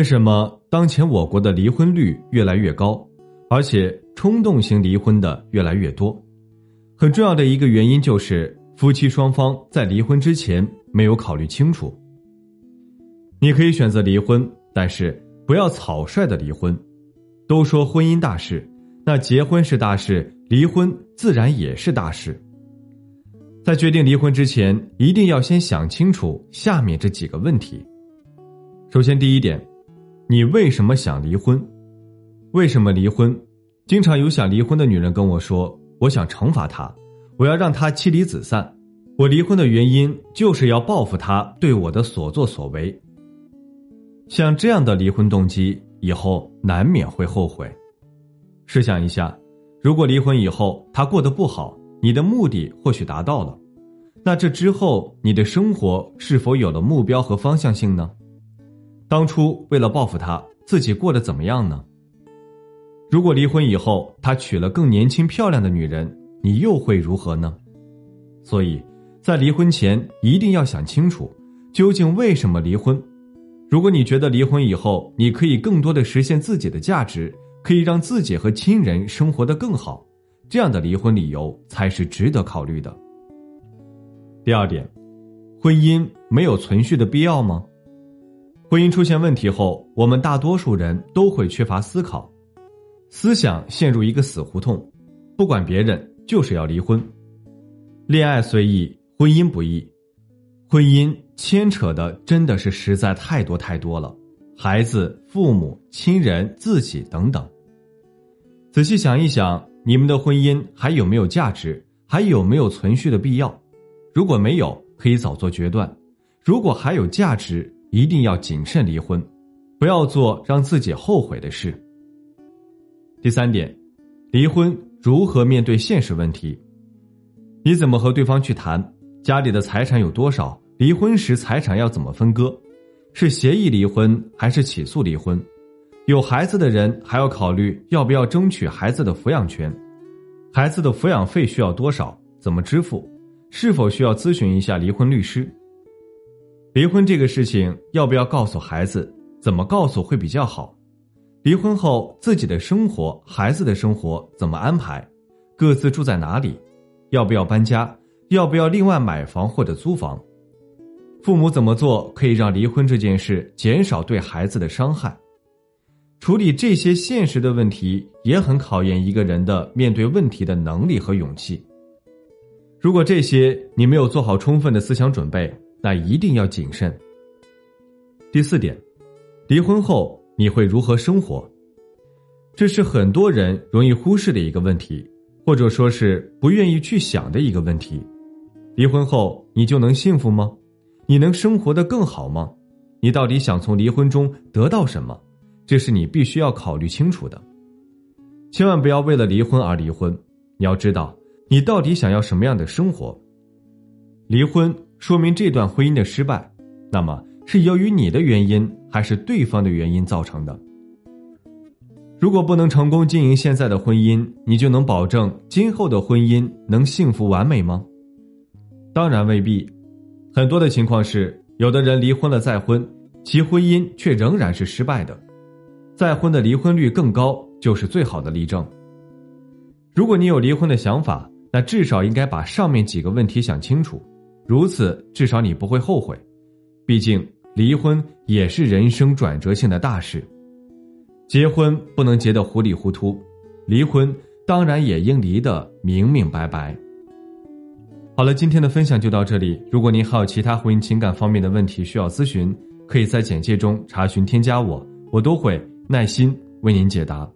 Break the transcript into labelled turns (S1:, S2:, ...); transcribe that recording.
S1: 为什么当前我国的离婚率越来越高，而且冲动型离婚的越来越多？很重要的一个原因就是夫妻双方在离婚之前没有考虑清楚。你可以选择离婚，但是不要草率的离婚。都说婚姻大事，那结婚是大事，离婚自然也是大事。在决定离婚之前，一定要先想清楚下面这几个问题。首先，第一点。你为什么想离婚？为什么离婚？经常有想离婚的女人跟我说：“我想惩罚他，我要让他妻离子散。我离婚的原因就是要报复他对我的所作所为。”像这样的离婚动机，以后难免会后悔。试想一下，如果离婚以后他过得不好，你的目的或许达到了，那这之后你的生活是否有了目标和方向性呢？当初为了报复他，自己过得怎么样呢？如果离婚以后他娶了更年轻漂亮的女人，你又会如何呢？所以，在离婚前一定要想清楚，究竟为什么离婚。如果你觉得离婚以后你可以更多的实现自己的价值，可以让自己和亲人生活的更好，这样的离婚理由才是值得考虑的。第二点，婚姻没有存续的必要吗？婚姻出现问题后，我们大多数人都会缺乏思考，思想陷入一个死胡同，不管别人就是要离婚。恋爱虽易，婚姻不易，婚姻牵扯的真的是实在太多太多了，孩子、父母、亲人、自己等等。仔细想一想，你们的婚姻还有没有价值？还有没有存续的必要？如果没有，可以早做决断；如果还有价值，一定要谨慎离婚，不要做让自己后悔的事。第三点，离婚如何面对现实问题？你怎么和对方去谈？家里的财产有多少？离婚时财产要怎么分割？是协议离婚还是起诉离婚？有孩子的人还要考虑要不要争取孩子的抚养权？孩子的抚养费需要多少？怎么支付？是否需要咨询一下离婚律师？离婚这个事情要不要告诉孩子？怎么告诉会比较好？离婚后自己的生活、孩子的生活怎么安排？各自住在哪里？要不要搬家？要不要另外买房或者租房？父母怎么做可以让离婚这件事减少对孩子的伤害？处理这些现实的问题也很考验一个人的面对问题的能力和勇气。如果这些你没有做好充分的思想准备，那一定要谨慎。第四点，离婚后你会如何生活？这是很多人容易忽视的一个问题，或者说是不愿意去想的一个问题。离婚后你就能幸福吗？你能生活的更好吗？你到底想从离婚中得到什么？这是你必须要考虑清楚的。千万不要为了离婚而离婚。你要知道，你到底想要什么样的生活？离婚。说明这段婚姻的失败，那么是由于你的原因还是对方的原因造成的？如果不能成功经营现在的婚姻，你就能保证今后的婚姻能幸福完美吗？当然未必。很多的情况是，有的人离婚了再婚，其婚姻却仍然是失败的。再婚的离婚率更高，就是最好的例证。如果你有离婚的想法，那至少应该把上面几个问题想清楚。如此，至少你不会后悔。毕竟，离婚也是人生转折性的大事。结婚不能结得糊里糊涂，离婚当然也应离得明明白白。好了，今天的分享就到这里。如果您还有其他婚姻情感方面的问题需要咨询，可以在简介中查询添加我，我都会耐心为您解答。